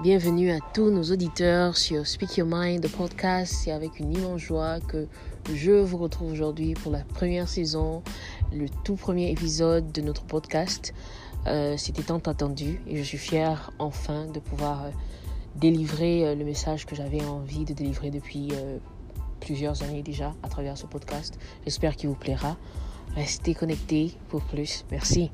Bienvenue à tous nos auditeurs sur Speak Your Mind, le podcast. C'est avec une immense joie que je vous retrouve aujourd'hui pour la première saison, le tout premier épisode de notre podcast. Euh, c'était tant attendu et je suis fière enfin de pouvoir euh, délivrer euh, le message que j'avais envie de délivrer depuis euh, plusieurs années déjà à travers ce podcast. J'espère qu'il vous plaira. Restez connectés pour plus. Merci.